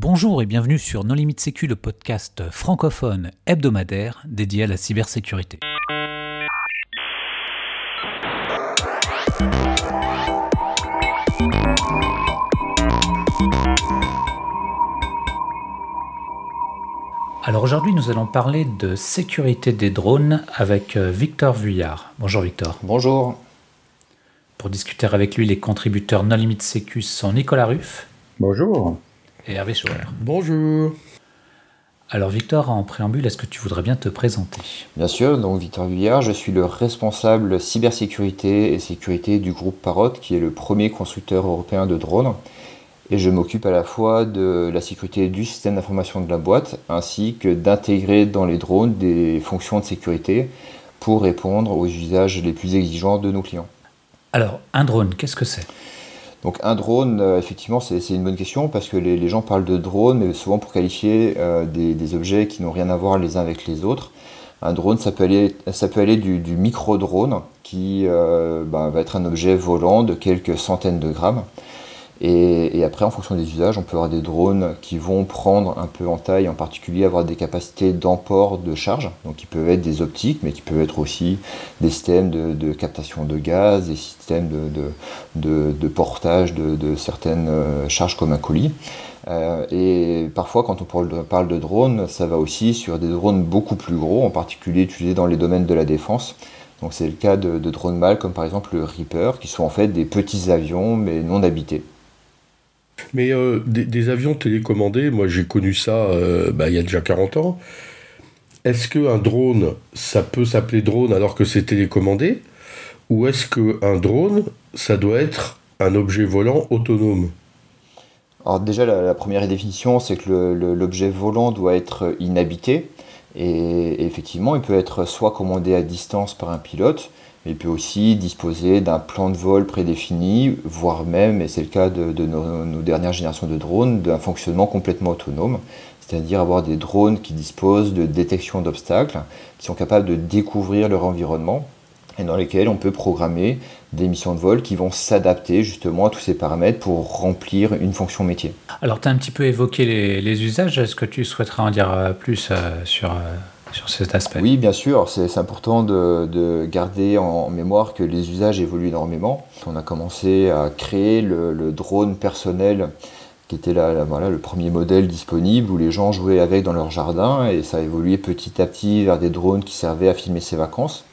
Bonjour et bienvenue sur Non Limite Sécu, le podcast francophone hebdomadaire dédié à la cybersécurité. Alors aujourd'hui, nous allons parler de sécurité des drones avec euh, Victor Vuillard. Bonjour Victor. Bonjour. Pour discuter avec lui, les contributeurs Non Limite Sécu sont Nicolas Ruff. Bonjour. Et Hervé Schauer. Bonjour. Alors Victor, en préambule, est-ce que tu voudrais bien te présenter? Bien sûr, donc Victor Vuillard, je suis le responsable cybersécurité et sécurité du groupe Parrot, qui est le premier constructeur européen de drones. Et je m'occupe à la fois de la sécurité du système d'information de la boîte, ainsi que d'intégrer dans les drones des fonctions de sécurité pour répondre aux usages les plus exigeants de nos clients. Alors, un drone, qu'est-ce que c'est? Donc un drone, euh, effectivement, c'est une bonne question parce que les, gens parlent de drone, mais souvent pour qualifier euh, des, objets qui n'ont rien à voir les uns avec les autres. Un drone, ça peut aller, du, micro-drone, qui euh, bah, va être un objet volant de quelques centaines de grammes, et, après, en fonction des usages, on peut avoir des drones qui vont prendre un peu en taille, en particulier avoir des capacités d'emport de charge, donc qui peuvent être des optiques, mais qui peuvent être aussi des systèmes de, captation de gaz, des systèmes de, portage de, certaines euh, charges comme un colis. Euh, et parfois, quand on parle de drones, ça va aussi sur des drones beaucoup plus gros, en particulier utilisés dans les domaines de la défense. Donc c'est le cas de, drones mâles comme par exemple le Reaper, qui sont en fait des petits avions mais non habités. Mais euh, des, avions télécommandés, moi j'ai connu ça euh, bah, il y a déjà 40 ans. Est-ce qu'un drone, ça peut s'appeler drone alors que c'est télécommandé? Ou est-ce qu'un drone, ça doit être un objet volant autonome? Alors déjà, la, première définition, c'est que l'objet volant doit être inhabité. et effectivement, il peut être soit commandé à distance par un pilote, il peut aussi disposer d'un plan de vol prédéfini, voire même, et c'est le cas de, nos, dernières générations de drones, d'un fonctionnement complètement autonome, c'est-à-dire avoir des drones qui disposent de détection d'obstacles, qui sont capables de découvrir leur environnement et dans lesquels on peut programmer des missions de vol qui vont s'adapter justement à tous ces paramètres pour remplir une fonction métier. Alors tu as un petit peu évoqué les, usages, est-ce que tu souhaiterais en dire euh, plus euh, sur... Euh, sur cet aspect Oui, bien sûr. C'est important de, garder en mémoire que les usages évoluent énormément. On a commencé à créer le, drone personnel qui était voilà, le premier modèle disponible où les gens jouaient avec dans leur jardin et ça a évolué petit à petit vers des drones qui servaient à filmer ses vacances.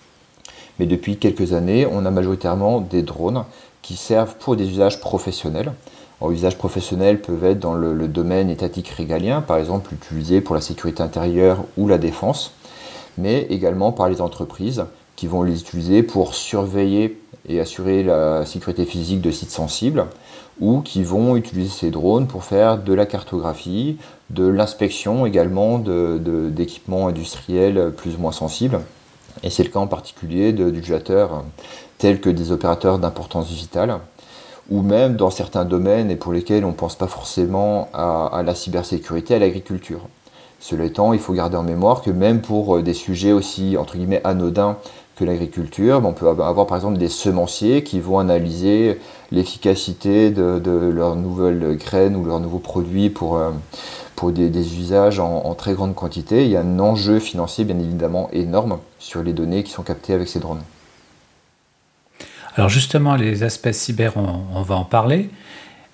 Mais depuis quelques années, on a majoritairement des drones qui servent pour des usages professionnels. En usage professionnel peuvent être dans le, domaine étatique régalien, par exemple utilisés pour la sécurité intérieure ou la défense, mais également par les entreprises qui vont les utiliser pour surveiller et assurer la sécurité physique de sites sensibles, ou qui vont utiliser ces drones pour faire de la cartographie, de l'inspection également d'équipements industriels plus ou moins sensibles. Et c'est le cas en particulier d'utilisateurs tels que des opérateurs d'importance vitale, ou même dans certains domaines et pour lesquels on ne pense pas forcément à, la cybersécurité, à l'agriculture. Cela étant, il faut garder en mémoire que même pour euh, des sujets aussi entre guillemets anodins que l'agriculture, on peut avoir par exemple des semenciers qui vont analyser l'efficacité de, leurs nouvelles graines ou leurs nouveaux produits pour, euh, pour des, usages en, très grande quantité. Il y a un enjeu financier bien évidemment énorme sur les données qui sont captées avec ces drones. Alors justement, les aspects cyber, on, va en parler.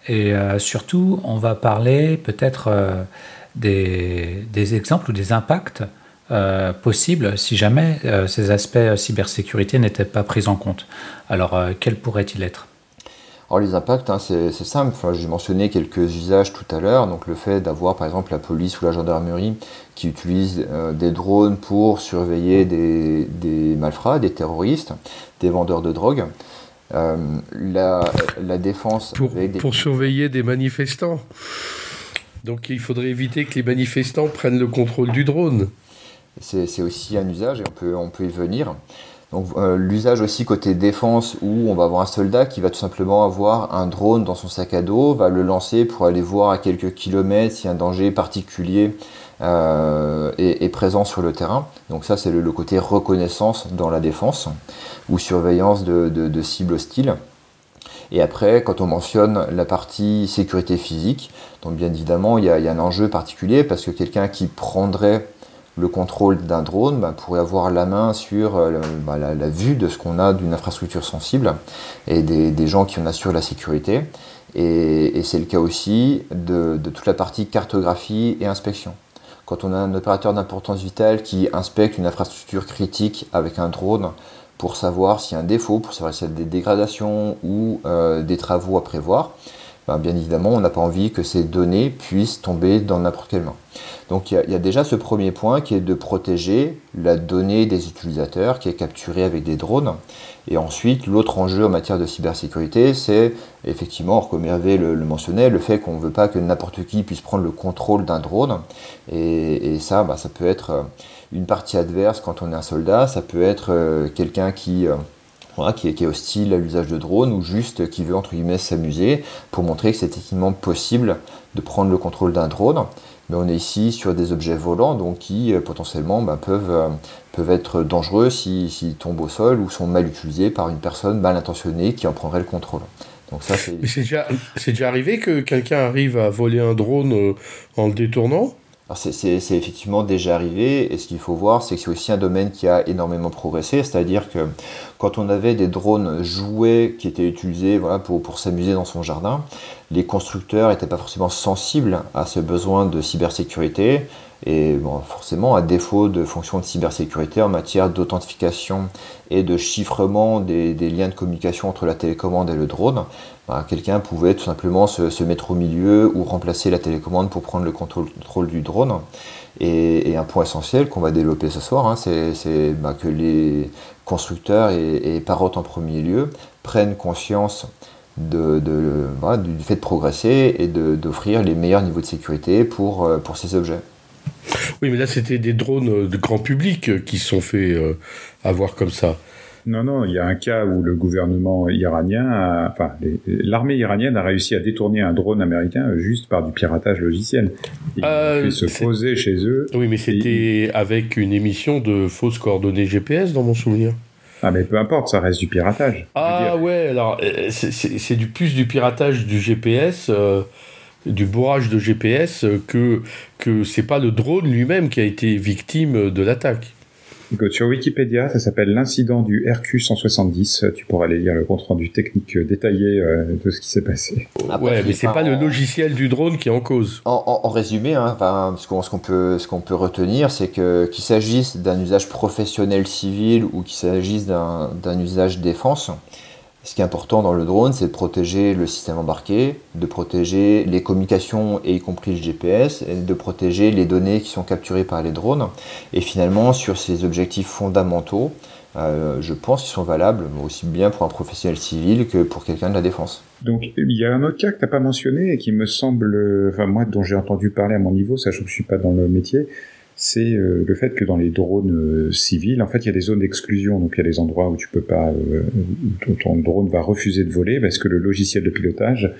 Et euh, surtout, on va parler peut-être euh, des, exemples ou des impacts euh, possibles si jamais ces aspects cybersécurité n'étaient pas pris en compte. Alors, quels pourraient-ils être? Alors les impacts, hein, c'est simple. J'ai mentionné quelques usages tout à l'heure. Donc le fait d'avoir par exemple la police ou la gendarmerie qui utilisent des drones pour surveiller des, des malfrats, des terroristes, des vendeurs de drogue. Euh, la, défense. Pour, surveiller des manifestants. Donc il faudrait éviter que les manifestants prennent le contrôle du drone. C'est aussi un usage et on peut, on peut y venir. Donc euh, l'usage aussi côté défense où on va avoir un soldat qui va tout simplement avoir un drone dans son sac à dos, va le lancer pour aller voir à quelques kilomètres si un danger particulier euh, est, présent sur le terrain. Donc ça c'est le, côté reconnaissance dans la défense ou surveillance de, cibles hostiles. Et après, quand on mentionne la partie sécurité physique, donc bien évidemment, il y a, un enjeu particulier parce que quelqu'un qui prendrait le contrôle d'un drone bah, pourrait avoir la main sur euh, bah, la, vue de ce qu'on a d'une infrastructure sensible et des, gens qui en assurent la sécurité. Et, c'est le cas aussi de, toute la partie cartographie et inspection. Quand on a un opérateur d'importance vitale qui inspecte une infrastructure critique avec un drone pour savoir s'il y a un défaut, pour savoir s'il y a des dégradations ou euh, des travaux à prévoir, ben, bien évidemment, on n'a pas envie que ces données puissent tomber dans n'importe quelle main. Donc il y, a déjà ce premier point qui est de protéger la donnée des utilisateurs qui est capturée avec des drones. Et ensuite, l'autre enjeu en matière de cybersécurité, c'est effectivement, comme Hervé le, mentionnait, le fait qu'on ne veut pas que n'importe qui puisse prendre le contrôle d'un drone. Et, ça, bah, ça peut être une partie adverse quand on est un soldat, ça peut être euh, quelqu'un qui... Euh, qui, est, hostile à l'usage de drones ou juste qui veut entre guillemets s'amuser pour montrer que c'est techniquement possible de prendre le contrôle d'un drone mais on est ici sur des objets volants donc qui euh, potentiellement bah, peuvent, euh, peuvent être dangereux s'ils tombent au sol ou sont mal utilisés par une personne mal intentionnée qui en prendrait le contrôle. Donc ça, c'est... déjà, déjà, arrivé que quelqu'un arrive à voler un drone euh, en le détournant? C'est effectivement déjà arrivé, et ce qu'il faut voir, c'est que c'est aussi un domaine qui a énormément progressé, c'est-à-dire que quand on avait des drones jouets qui étaient utilisés pour, pour s'amuser dans son jardin, les constructeurs n'étaient pas forcément sensibles à ce besoin de cybersécurité, et forcément, à défaut de fonctions de cybersécurité en matière d'authentification et de chiffrement des, liens de communication entre la télécommande et le drone, bah, quelqu'un pouvait tout simplement se, mettre au milieu ou remplacer la télécommande pour prendre le contrôle, du drone. Et, un point essentiel qu'on va développer ce soir, hein, c'est bah, que les constructeurs et, et parottes en premier lieu prennent conscience de, du fait de progresser et d'offrir les meilleurs niveaux de sécurité pour, euh, pour ces objets. Oui, mais là, c'était des drones de grand public qui sont fait euh, avoir comme ça. Non, non, il y a un cas où le gouvernement iranien, enfin, l'armée iranienne a réussi à détourner un drone américain juste par du piratage logiciel. Il euh, fait se poser chez eux. Oui, mais c'était avec une émission de fausses coordonnées GPS dans mon souvenir. Ah, mais peu importe, ça reste du piratage. Ah, ouais, alors, euh, c'est du plus du piratage du GPS. Euh, du bourrage de GPS que, que c'est pas le drone lui-même qui a été victime de l'attaque. sur Wikipédia, ça s'appelle l'incident du RQ-170. Tu pourras aller lire le compte rendu technique détaillé euh, de ce qui s'est passé. ouais, mais c'est pas, le logiciel du drone qui est en cause. En, résumé, hein, ce qu'on peut, qu'on peut retenir, c'est que qu'il s'agisse d'un usage professionnel civil ou qu'il s'agisse d'un usage défense, ce qui est important dans le drone, c'est de protéger le système embarqué, de protéger les communications et y compris le GPS, et de protéger les données qui sont capturées par les drones. Et finalement, sur ces objectifs fondamentaux, euh, je pense qu'ils sont valables aussi bien pour un professionnel civil que pour quelqu'un de la défense. Donc il y a un autre cas que tu n'as pas mentionné et qui me semble, enfin moi dont j'ai entendu parler à mon niveau, sachant que je suis pas dans le métier, c'est euh, le fait que dans les drones euh, civils, en fait, il y a des zones d'exclusion. Donc, il y a des endroits où tu peux pas, euh, où ton drone va refuser de voler parce que le logiciel de pilotage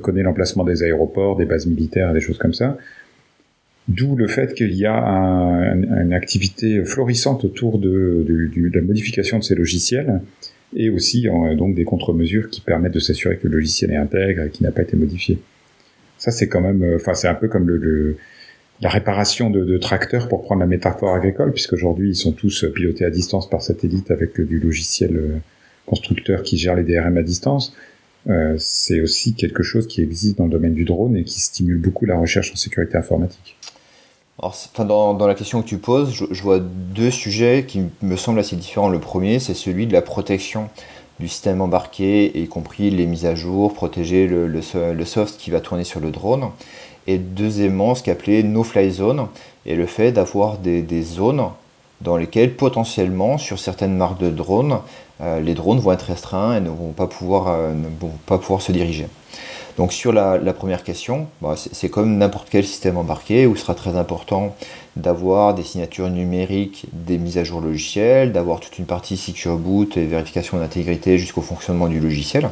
connaît l'emplacement des aéroports, des bases militaires, des choses comme ça. D'où le fait qu'il y a une activité florissante autour de, la modification de ces logiciels et aussi donc des contre-mesures qui permettent de s'assurer que le logiciel est intègre et qu'il n'a pas été modifié. Ça, c'est quand même, enfin, c'est un peu comme le la réparation de, tracteurs, pour prendre la métaphore agricole, puisqu'aujourd'hui ils sont tous pilotés à distance par satellite avec du logiciel euh, constructeur qui gère les DRM à distance. Euh, c'est aussi quelque chose qui existe dans le domaine du drone et qui stimule beaucoup la recherche en sécurité informatique. Alors, dans, la question que tu poses, je, vois deux sujets qui me semblent assez différents. Le premier, c'est celui de la protection du système embarqué, y compris les mises à jour, protéger le soft qui va tourner sur le drone et deuxièmement ce qu'appelait no-fly zone, et le fait d'avoir des, zones dans lesquelles potentiellement sur certaines marques de drones, euh, les drones vont être restreints et ne vont pas pouvoir, euh, ne vont pas pouvoir se diriger. Donc sur la, première question, bah, c'est comme n'importe quel système embarqué où il sera très important d'avoir des signatures numériques, des mises à jour logicielles, d'avoir toute une partie secure boot et vérification d'intégrité jusqu'au fonctionnement du logiciel.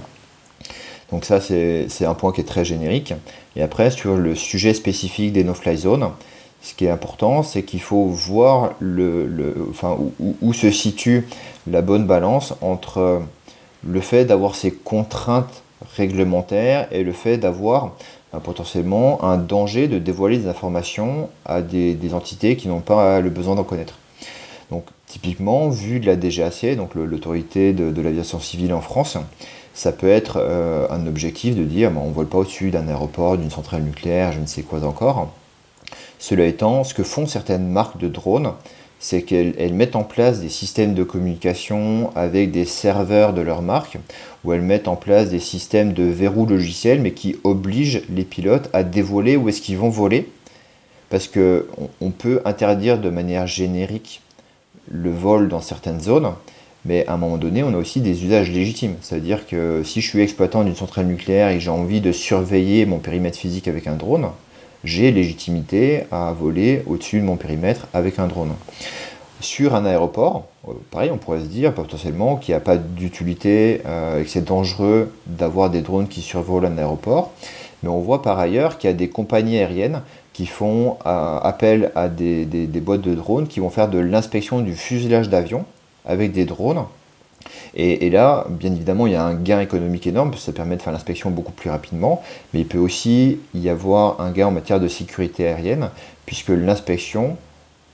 Donc ça, c'est un point qui est très générique. Et après, sur le sujet spécifique des no-fly zones, ce qui est important, c'est qu'il faut voir le, enfin, où, se situe la bonne balance entre le fait d'avoir ces contraintes réglementaire et le fait d'avoir ben, potentiellement un danger de dévoiler des informations à des, entités qui n'ont pas le besoin d'en connaître. Donc typiquement, vu de la DGAC, donc l'autorité de, l'aviation civile en France, ça peut être euh, un objectif de dire ben, on ne vole pas au-dessus d'un aéroport, d'une centrale nucléaire, je ne sais quoi encore. Cela étant, ce que font certaines marques de drones, c'est qu'elles mettent en place des systèmes de communication avec des serveurs de leur marque, ou elles mettent en place des systèmes de verrou logiciel, mais qui obligent les pilotes à dévoiler où est-ce qu'ils vont voler, parce qu'on peut interdire de manière générique le vol dans certaines zones, mais à un moment donné, on a aussi des usages légitimes. C'est-à-dire que si je suis exploitant d'une centrale nucléaire et j'ai envie de surveiller mon périmètre physique avec un drone, j'ai légitimité à voler au-dessus de mon périmètre avec un drone. Sur un aéroport, euh, pareil, on pourrait se dire potentiellement qu'il n'y a pas d'utilité euh, et que c'est dangereux d'avoir des drones qui survolent un aéroport. Mais on voit par ailleurs qu'il y a des compagnies aériennes qui font euh, appel à des, des, boîtes de drones qui vont faire de l'inspection du fuselage d'avion avec des drones et, là, bien évidemment, il y a un gain économique énorme, parce que ça permet de faire l'inspection beaucoup plus rapidement, mais il peut aussi y avoir un gain en matière de sécurité aérienne, puisque l'inspection,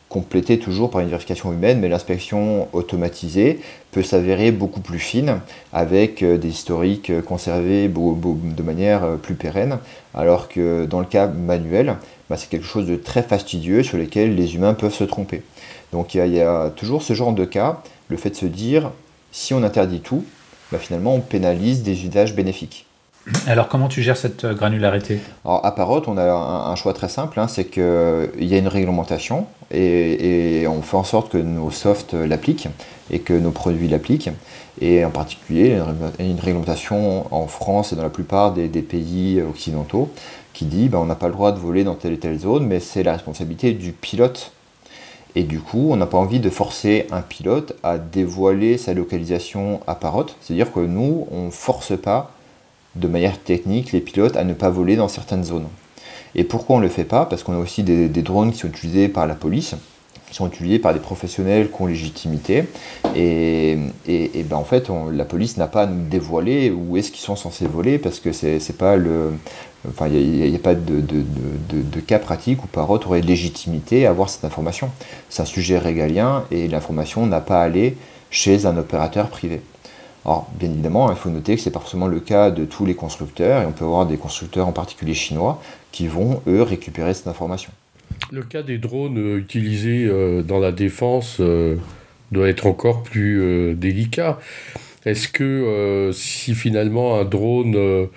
complétée toujours par une vérification humaine, mais l'inspection automatisée peut s'avérer beaucoup plus fine, avec euh, des historiques conservés de manière euh, plus pérenne, alors que dans le cas manuel, bah, c'est quelque chose de très fastidieux sur lequel les humains peuvent se tromper. Donc il y, a toujours ce genre de cas, le fait de se dire si on interdit tout, bah, finalement on pénalise des usages bénéfiques. Alors comment tu gères cette euh, granularité? Alors à Parrot, on a un, choix très simple, hein, c'est qu'il y a une réglementation et, on fait en sorte que nos softs l'appliquent et que nos produits l'appliquent. Et en particulier, il y a une réglementation en France et dans la plupart des, pays occidentaux qui dit ben, on n'a pas le droit de voler dans telle et telle zone, mais c'est la responsabilité du pilote et du coup, on n'a pas envie de forcer un pilote à dévoiler sa localisation à parotte. C'est-à-dire que nous, on ne force pas de manière technique les pilotes à ne pas voler dans certaines zones. Et pourquoi on ne le fait pas? Parce qu'on a aussi des, drones qui sont utilisés par la police, qui sont utilisés par des professionnels qui ont légitimité. Et, et, ben en fait, la police n'a pas à nous dévoiler où est-ce qu'ils sont censés voler, parce que c'est n'est pas le, Enfin, il n'y a, pas de, cas pratique où Parrot aurait légitimité à avoir cette information. C'est un sujet régalien et l'information n'a pas à aller chez un opérateur privé. Alors, bien évidemment, il faut noter que ce n'est pas forcément le cas de tous les constructeurs, et on peut avoir des constructeurs en particulier chinois qui vont, eux, récupérer cette information. Le cas des drones euh, utilisés euh, dans la défense euh, doit être encore plus délicat. Est-ce que si finalement un drone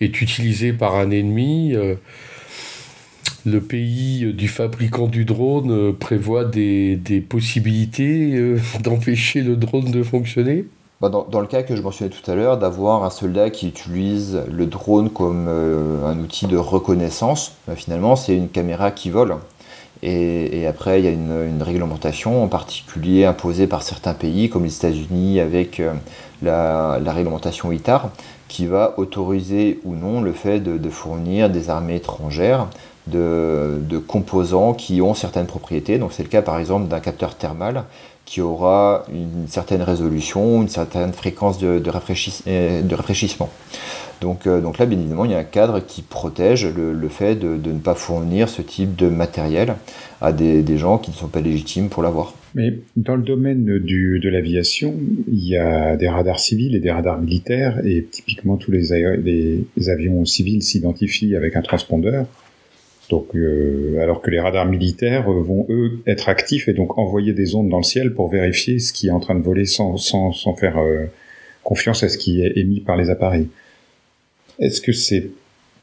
est utilisé par un ennemi. Euh, le pays du fabricant du drone euh, prévoit des, possibilités euh, d'empêcher le drone de fonctionner bah, dans, le cas que je mentionnais tout à l'heure, d'avoir un soldat qui utilise le drone comme un outil de reconnaissance, bah, finalement c'est une caméra qui vole. Et, après, il y a une, réglementation, en particulier imposée par certains pays, comme les États-Unis avec la, la, réglementation ITAR, qui va autoriser ou non le fait de, fournir des armées étrangères de, composants qui ont certaines propriétés. Donc c'est le cas par exemple d'un capteur thermal qui aura une certaine résolution, une certaine fréquence de, euh, rafraîchissement. Donc, euh, donc, là, bien évidemment, il y a un cadre qui protège le, fait de, ne pas fournir ce type de matériel à des gens qui ne sont pas légitimes pour l'avoir. Mais dans le domaine du, de l'aviation, il y a des radars civils et des radars militaires, et typiquement tous les, avions civils s'identifient avec un transpondeur. Donc, euh, alors que les radars militaires vont eux être actifs et donc envoyer des ondes dans le ciel pour vérifier ce qui est en train de voler sans, sans, sans faire euh, confiance à ce qui est émis par les appareils. Est-ce que c'est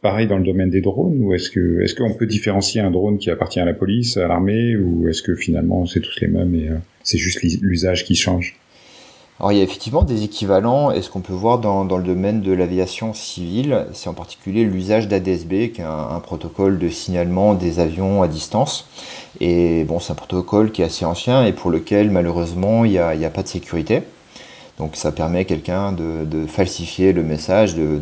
pareil dans le domaine des drones ou est-ce que est-ce qu'on peut différencier un drone qui appartient à la police, à l'armée ou est-ce que finalement c'est tous les mêmes et euh, c'est juste l'usage qui change? Alors il y a effectivement des équivalents, et ce qu'on peut voir dans, dans le domaine de l'aviation civile, c'est en particulier l'usage d'ADSB, qui est un, protocole de signalement des avions à distance. Et bon, c'est un protocole qui est assez ancien et pour lequel malheureusement il n'y a, a, pas de sécurité. Donc ça permet à quelqu'un de, falsifier le message, de,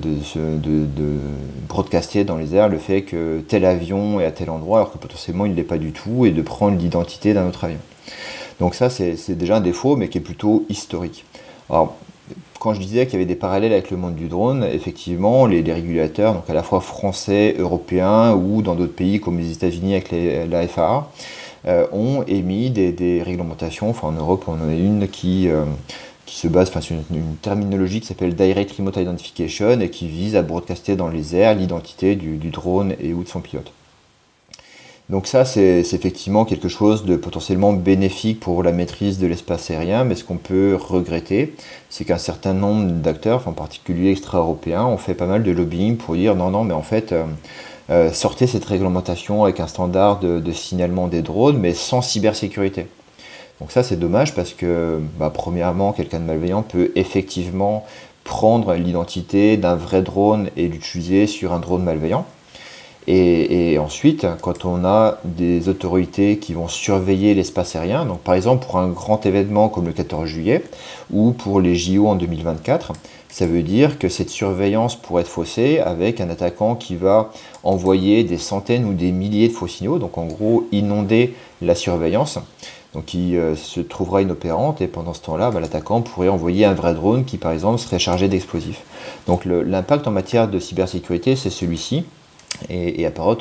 broadcaster dans les airs le fait que tel avion est à tel endroit alors que potentiellement il ne l'est pas du tout et de prendre l'identité d'un autre avion. Donc ça c'est déjà un défaut mais qui est plutôt historique. Alors quand je disais qu'il y avait des parallèles avec le monde du drone, effectivement, les, régulateurs, donc à la fois français, européens ou dans d'autres pays comme les États-Unis avec FAA, euh, ont émis des, réglementations. Enfin, en Europe, on en a une qui, euh, qui se base sur une, terminologie qui s'appelle Direct Remote Identification et qui vise à broadcaster dans les airs l'identité du, drone et ou de son pilote. Donc ça, c'est effectivement quelque chose de potentiellement bénéfique pour la maîtrise de l'espace aérien, mais ce qu'on peut regretter, c'est qu'un certain nombre d'acteurs, en particulier extra-européens, ont fait pas mal de lobbying pour dire non, non, mais en fait, euh, euh, sortez cette réglementation avec un standard de, signalement des drones, mais sans cybersécurité. Donc ça, c'est dommage parce que, bah, premièrement, quelqu'un de malveillant peut effectivement prendre l'identité d'un vrai drone et l'utiliser sur un drone malveillant. Et, ensuite, quand on a des autorités qui vont surveiller l'espace aérien, donc par exemple pour un grand événement comme le 14 juillet ou pour les JO en 2024, ça veut dire que cette surveillance pourrait être faussée avec un attaquant qui va envoyer des centaines ou des milliers de faux signaux, donc en gros inonder la surveillance, donc qui euh, se trouvera inopérante et pendant ce temps-là, bah, l'attaquant pourrait envoyer un vrai drone qui par exemple serait chargé d'explosifs. Donc l'impact en matière de cybersécurité, c'est celui-ci. Et, à Parrot,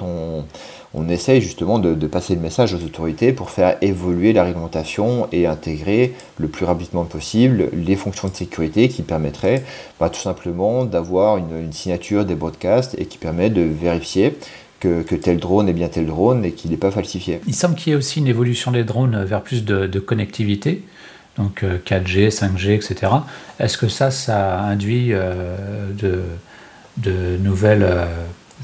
on, essaye justement de, passer le message aux autorités pour faire évoluer la réglementation et intégrer le plus rapidement possible les fonctions de sécurité qui permettraient bah, tout simplement d'avoir une, signature des broadcasts et qui permet de vérifier que, tel drone est bien tel drone et qu'il n'est pas falsifié. Il semble qu'il y ait aussi une évolution des drones vers plus de, connectivité, donc 4G, 5G, etc. Est-ce que ça, ça induit euh, de, de, nouvelles euh,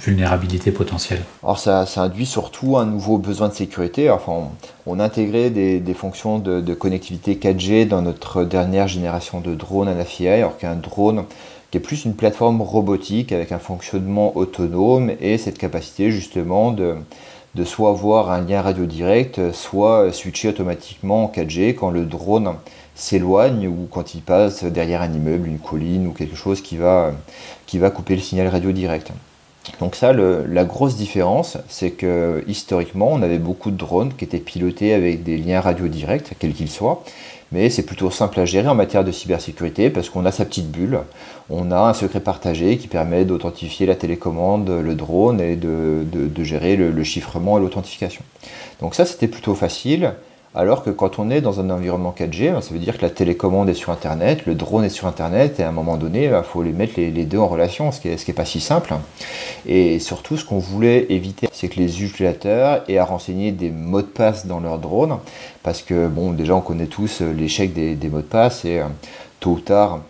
vulnérabilité potentielle Alors ça, induit surtout un nouveau besoin de sécurité. Enfin, on, a intégré des, fonctions de, connectivité 4G dans notre dernière génération de drones Anafi, alors qu'un drone qui est plus une plateforme robotique avec un fonctionnement autonome et cette capacité justement de, de soit avoir un lien radio direct, soit switcher automatiquement en 4G quand le drone s'éloigne ou quand il passe derrière un immeuble, une colline ou quelque chose qui va, qui va couper le signal radio direct. Donc ça, la grosse différence, c'est que historiquement, on avait beaucoup de drones qui étaient pilotés avec des liens radio directs, quels qu'ils soient, mais c'est plutôt simple à gérer en matière de cybersécurité parce qu'on a sa petite bulle, on a un secret partagé qui permet d'authentifier la télécommande, le drone et de, gérer le chiffrement et l'authentification. Donc ça, c'était plutôt facile. Alors que quand on est dans un environnement 4G, ben, ça veut dire que la télécommande est sur Internet, le drone est sur Internet, et à un moment donné, il ben, faut les mettre les, deux en relation, ce qui n'est pas si simple. Et surtout, ce qu'on voulait éviter, c'est que les utilisateurs aient à renseigner des mots de passe dans leur drone, parce que, bon, déjà, on connaît tous l'échec des, mots de passe, et euh, tôt ou tard,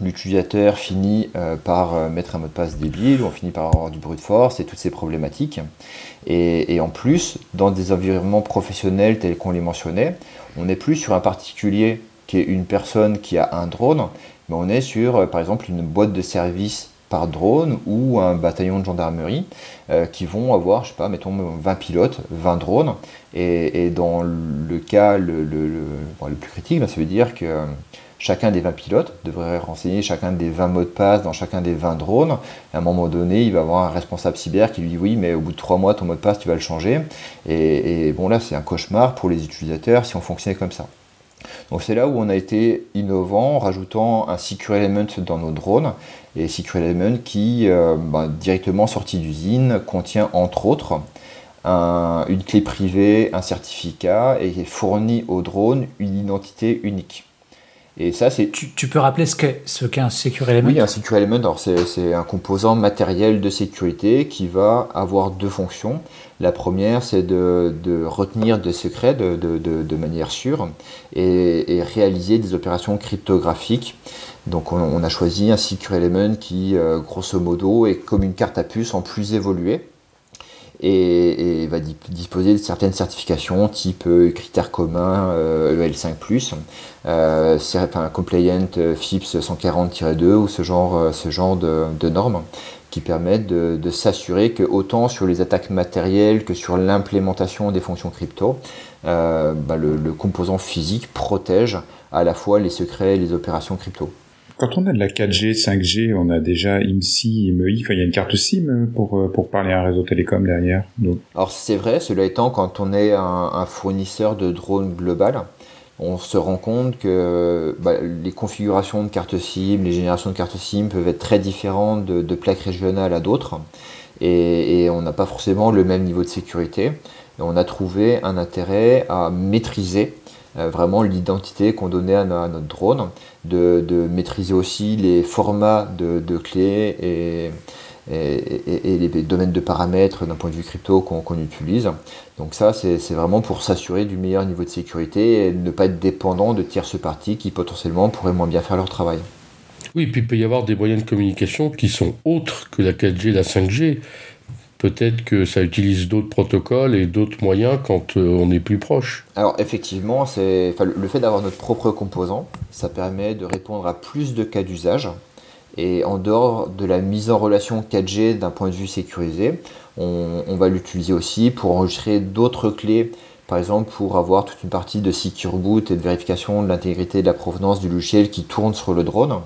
l'utilisateur finit euh, par euh, mettre un mot de passe débile, on finit par avoir du brute force et toutes ces problématiques. Et, en plus, dans des environnements professionnels tels qu'on les mentionnait, on n'est plus sur un particulier qui est une personne qui a un drone, mais on est sur, euh, par exemple, une boîte de service par drone ou un bataillon de gendarmerie qui vont avoir, je sais pas, mettons 20 pilotes, 20 drones. Et, dans le cas le, plus critique, ben, ça veut dire que chacun des 20 pilotes devrait renseigner chacun des 20 mots de passe dans chacun des 20 drones. À un moment donné, il va avoir un responsable cyber qui lui dit oui, mais au bout de 3 mois, ton mot de passe, tu vas le changer. Et, bon, là, c'est un cauchemar pour les utilisateurs si on fonctionnait comme ça. Donc c'est là où on a été innovant en rajoutant un Secure Element dans nos drones. Et Secure Element qui, euh, bah, directement sorti d'usine, contient entre autres une clé privée, un certificat et fournit au drone une identité unique. Et ça, c'est. Tu, peux rappeler ce qu'est ce qu'est un secure element? Oui, un secure element, c'est un composant matériel de sécurité qui va avoir deux fonctions. La première, c'est de, de, retenir des secrets de, de, de manière sûre et, et, réaliser des opérations cryptographiques. Donc, on, a choisi un secure element qui, euh, grosso modo, est comme une carte à puce en plus évoluée et, va disposer de certaines certifications type euh, critères communs EL5+, euh, compliant euh, FIPS 140-2 ou ce genre, ce genre de, normes qui permettent de, s'assurer que autant sur les attaques matérielles que sur l'implémentation des fonctions crypto, bah, le, le composant physique protège à la fois les secrets et les opérations crypto. Quand on a de la 4G, 5G, on a déjà IMSI, IMEI, enfin il y a une carte SIM pour, euh, pour parler à un réseau télécom derrière. Alors c'est vrai, cela étant, quand on est un, fournisseur de drones global, on se rend compte que bah, les configurations de cartes SIM, les générations de cartes SIM peuvent être très différentes de, plaques régionales à d'autres. Et, on n'a pas forcément le même niveau de sécurité. Et on a trouvé un intérêt à maîtriser vraiment l'identité qu'on donnait à, notre drone, de, maîtriser aussi les formats de, clés et, les domaines de paramètres d'un point de vue crypto qu'on utilise. Donc ça, c'est vraiment pour s'assurer du meilleur niveau de sécurité et ne pas être dépendant de tierces parties qui potentiellement pourraient moins bien faire leur travail. Oui, puis il peut y avoir des moyens de communication qui sont autres que la 4G et la 5G. Peut-être que ça utilise d'autres protocoles et d'autres moyens quand euh, on est plus proche. Alors effectivement, le fait d'avoir notre propre composant, ça permet de répondre à plus de cas d'usage. Et en dehors de la mise en relation 4G d'un point de vue sécurisé, on, va l'utiliser aussi pour enregistrer d'autres clés, par exemple pour avoir toute une partie de secure boot et de vérification de l'intégrité de la provenance du logiciel qui tourne sur le drone.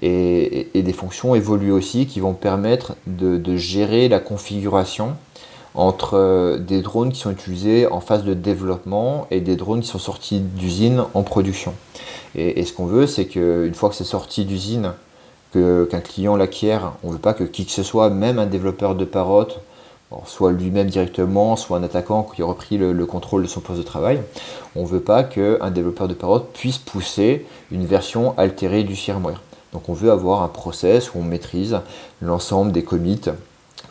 Et, des fonctions évoluent aussi qui vont permettre de, gérer la configuration entre euh, des drones qui sont utilisés en phase de développement et des drones qui sont sortis d'usine en production. Et, ce qu'on veut, c'est qu'une fois que c'est sorti d'usine, qu'un client l'acquiert, on ne veut pas que qui que ce soit, même un développeur de Parrot, soit lui-même directement, soit un attaquant qui a repris le, contrôle de son poste de travail. On ne veut pas qu'un développeur de Parrot puisse pousser une version altérée du firmware. Donc on veut avoir un process où on maîtrise l'ensemble des commits,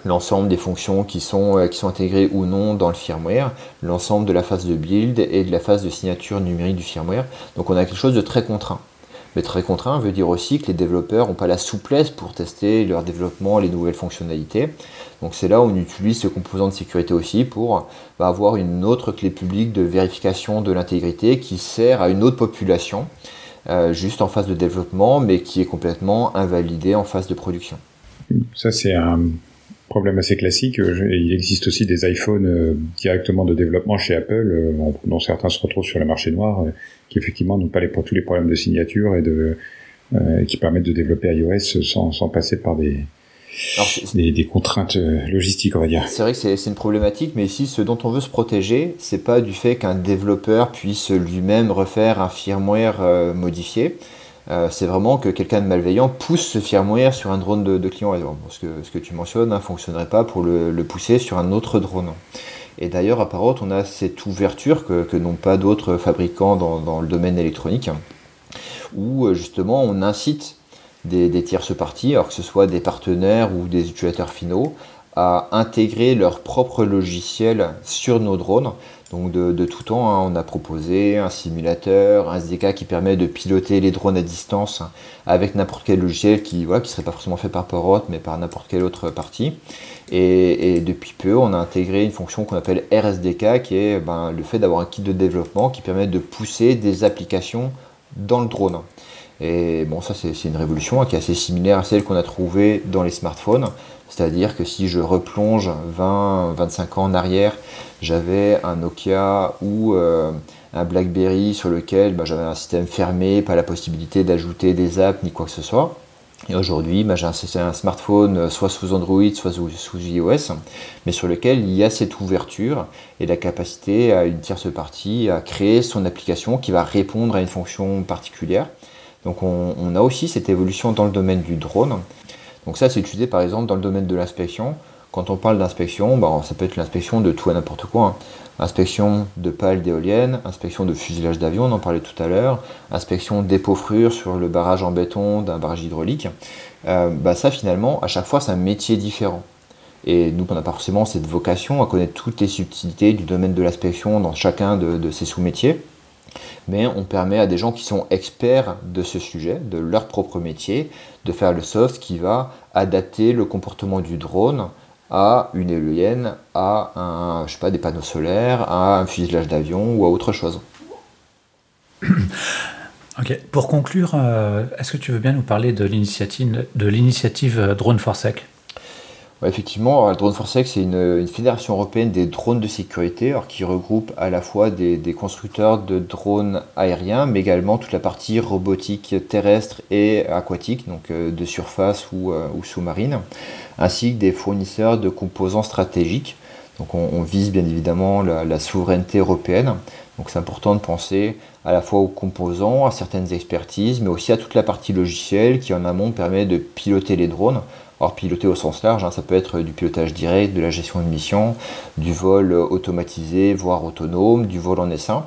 l'ensemble des fonctions qui sont, euh, qui sont intégrées ou non dans le firmware, l'ensemble de la phase de build et de la phase de signature numérique du firmware. Donc on a quelque chose de très contraint. Mais très contraint veut dire aussi que les développeurs n'ont pas la souplesse pour tester leur développement, les nouvelles fonctionnalités. Donc c'est là où on utilise ce composant de sécurité aussi pour bah, avoir une autre clé publique de vérification de l'intégrité qui sert à une autre population, euh, juste en phase de développement, mais qui est complètement invalidée en phase de production. Ça c'est un problème assez classique. Il existe aussi des iPhones euh, directement de développement chez Apple, euh, dont certains se retrouvent sur le marché noir, qui effectivement n'ont pas tous les problèmes de signature et qui permettent de développer iOS sans passer par des, des, contraintes euh, logistiques, on va dire. C'est vrai que c'est une problématique, mais ici, ce dont on veut se protéger, c'est pas du fait qu'un développeur puisse lui-même refaire un firmware euh, modifié. Euh, c'est vraiment que quelqu'un de malveillant pousse ce firmware sur un drone de, client. ce, que, ce que tu mentionnes ne hein, fonctionnerait pas pour le, pousser sur un autre drone. Et d'ailleurs, à Parrot, on a cette ouverture que, n'ont pas d'autres fabricants dans, dans, le domaine électronique, où justement on incite des, tierces parties, alors que ce soit des partenaires ou des utilisateurs finaux, à intégrer leur propre logiciel sur nos drones. Donc de, tout temps, hein, on a proposé un simulateur, un SDK qui permet de piloter les drones à distance avec n'importe quel logiciel qui ne qui serait pas forcément fait par Parrot, mais par n'importe quelle autre partie. Et, depuis peu, on a intégré une fonction qu'on appelle RSDK, qui est ben, le fait d'avoir un kit de développement qui permet de pousser des applications dans le drone. Et bon, ça c'est une révolution qui est assez similaire à celle qu'on a trouvée dans les smartphones. C'est-à-dire que si je replonge 20-25 ans en arrière, j'avais un Nokia ou euh, un BlackBerry sur lequel bah, j'avais un système fermé, pas la possibilité d'ajouter des apps ni quoi que ce soit. Et aujourd'hui, bah, j'ai un, smartphone euh, soit sous Android, soit sous, iOS, mais sur lequel il y a cette ouverture et la capacité à une tierce partie à créer son application qui va répondre à une fonction particulière. Donc on, a aussi cette évolution dans le domaine du drone. Donc ça c'est utilisé par exemple dans le domaine de l'inspection. Quand on parle d'inspection, bah, ça peut être l'inspection de tout et n'importe quoi. Hein. Inspection de pales d'éoliennes, inspection de fuselage d'avion, on en parlait tout à l'heure, inspection d'épaufrures sur le barrage en béton d'un barrage hydraulique. Euh, bah, ça finalement, à chaque fois, c'est un métier différent. Et nous, on n'a pas forcément cette vocation à connaître toutes les subtilités du domaine de l'inspection dans chacun de ces sous-métiers mais on permet à des gens qui sont experts de ce sujet, de leur propre métier, de faire le soft qui va adapter le comportement du drone à une éolienne, à un, pas, des panneaux solaires, à un fuselage d'avion ou à autre chose. Ok. Pour conclure, euh, est-ce que tu veux bien nous parler de l'initiative, de l'initiative euh, Drone for Sec? Effectivement, le Drone Sec, c'est une, fédération européenne des drones de sécurité qui regroupe à la fois des, constructeurs de drones aériens, mais également toute la partie robotique terrestre et aquatique, donc euh, de surface ou, euh, ou sous-marine, ainsi que des fournisseurs de composants stratégiques. On, vise bien évidemment la, souveraineté européenne. Donc c'est important de penser à la fois aux composants, à certaines expertises, mais aussi à toute la partie logicielle qui en amont permet de piloter les drones. Alors piloter au sens large, hein, ça peut être du pilotage direct, de la gestion de mission, du vol automatisé, voire autonome, du vol en essaim.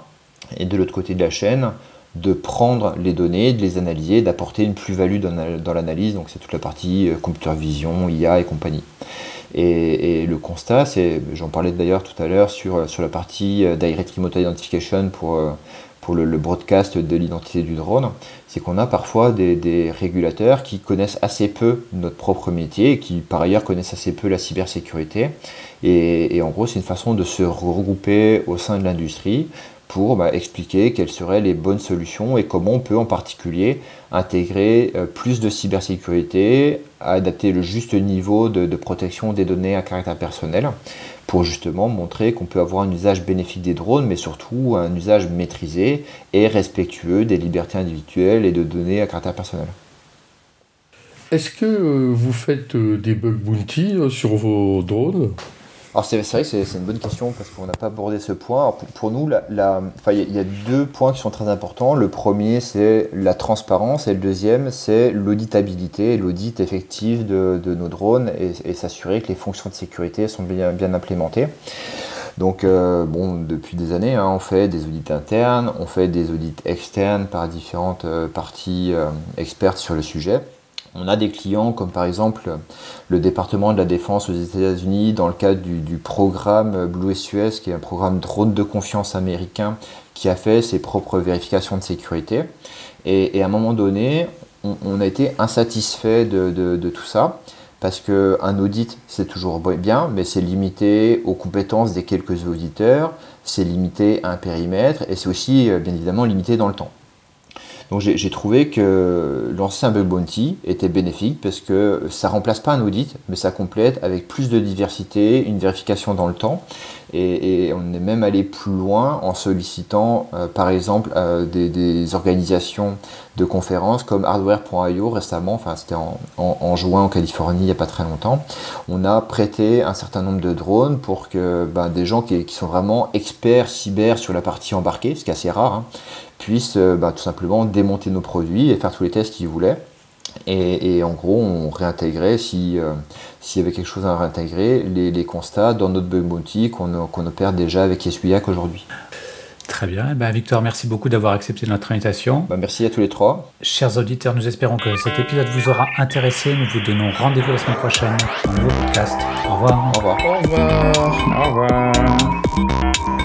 Et de l'autre côté de la chaîne, de prendre les données, de les analyser, d'apporter une plus-value dans, l'analyse. Donc c'est toute la partie euh, computer vision, IA et compagnie. Et, le constat, c'est, j'en parlais d'ailleurs tout à l'heure sur, sur la partie euh, Direct Remote Identification pour, euh, pour le, broadcast de l'identité du drone, c'est qu'on a parfois des, régulateurs qui connaissent assez peu notre propre métier et qui par ailleurs connaissent assez peu la cybersécurité. Et, en gros, c'est une façon de se regrouper au sein de l'industrie pour bah, expliquer quelles seraient les bonnes solutions et comment on peut en particulier intégrer euh, plus de cybersécurité, adapter le juste niveau de, protection des données à caractère personnel pour justement montrer qu'on peut avoir un usage bénéfique des drones, mais surtout un usage maîtrisé et respectueux des libertés individuelles et de données à caractère personnel. Est-ce que euh, vous faites euh, des bug bounty sur vos drones? Alors c'est vrai que c'est une bonne question parce qu'on n'a pas abordé ce point. pour, nous, il y, a deux points qui sont très importants. Le premier, c'est la transparence et le deuxième, c'est l'auditabilité, l'audit effectif de, nos drones et, s'assurer que les fonctions de sécurité sont bien, implémentées. Donc, euh, bon, depuis des années, hein, on fait des audits internes, on fait des audits externes par différentes euh, parties euh, expertes sur le sujet. On a des clients comme par exemple le département de la défense aux États-Unis dans le cadre du, programme Blue SUS, qui est un programme drone de confiance américain qui a fait ses propres vérifications de sécurité. Et, à un moment donné, on, a été insatisfait de, tout ça parce qu'un audit, c'est toujours bien, mais c'est limité aux compétences des quelques auditeurs, c'est limité à un périmètre et c'est aussi euh, bien évidemment limité dans le temps. Donc j'ai trouvé que lancer un bug bounty était bénéfique parce que ça remplace pas un audit, mais ça complète avec plus de diversité, une vérification dans le temps. Et, on est même allé plus loin en sollicitant euh, par exemple euh, des, organisations de conférences comme hardware.io récemment, enfin c'était en, juin en Californie il n'y a pas très longtemps. On a prêté un certain nombre de drones pour que ben, des gens qui, sont vraiment experts cyber sur la partie embarquée, ce qui est assez rare, hein, puissent euh, bah, tout simplement démonter nos produits et faire tous les tests qu'ils voulaient. Et, en gros, on réintégrait, si, euh, s'il y avait quelque chose à réintégrer, les, constats dans notre bug bounty qu'on, opère déjà avec Essuyac aujourd'hui. Très bien. Eh ben, Victor, merci beaucoup d'avoir accepté notre invitation. Bah, merci à tous les trois. Chers auditeurs, nous espérons que cet épisode vous aura intéressé. Nous vous donnons rendez-vous la semaine prochaine dans un nouveau podcast. Au revoir. Au revoir. Au revoir. Au revoir.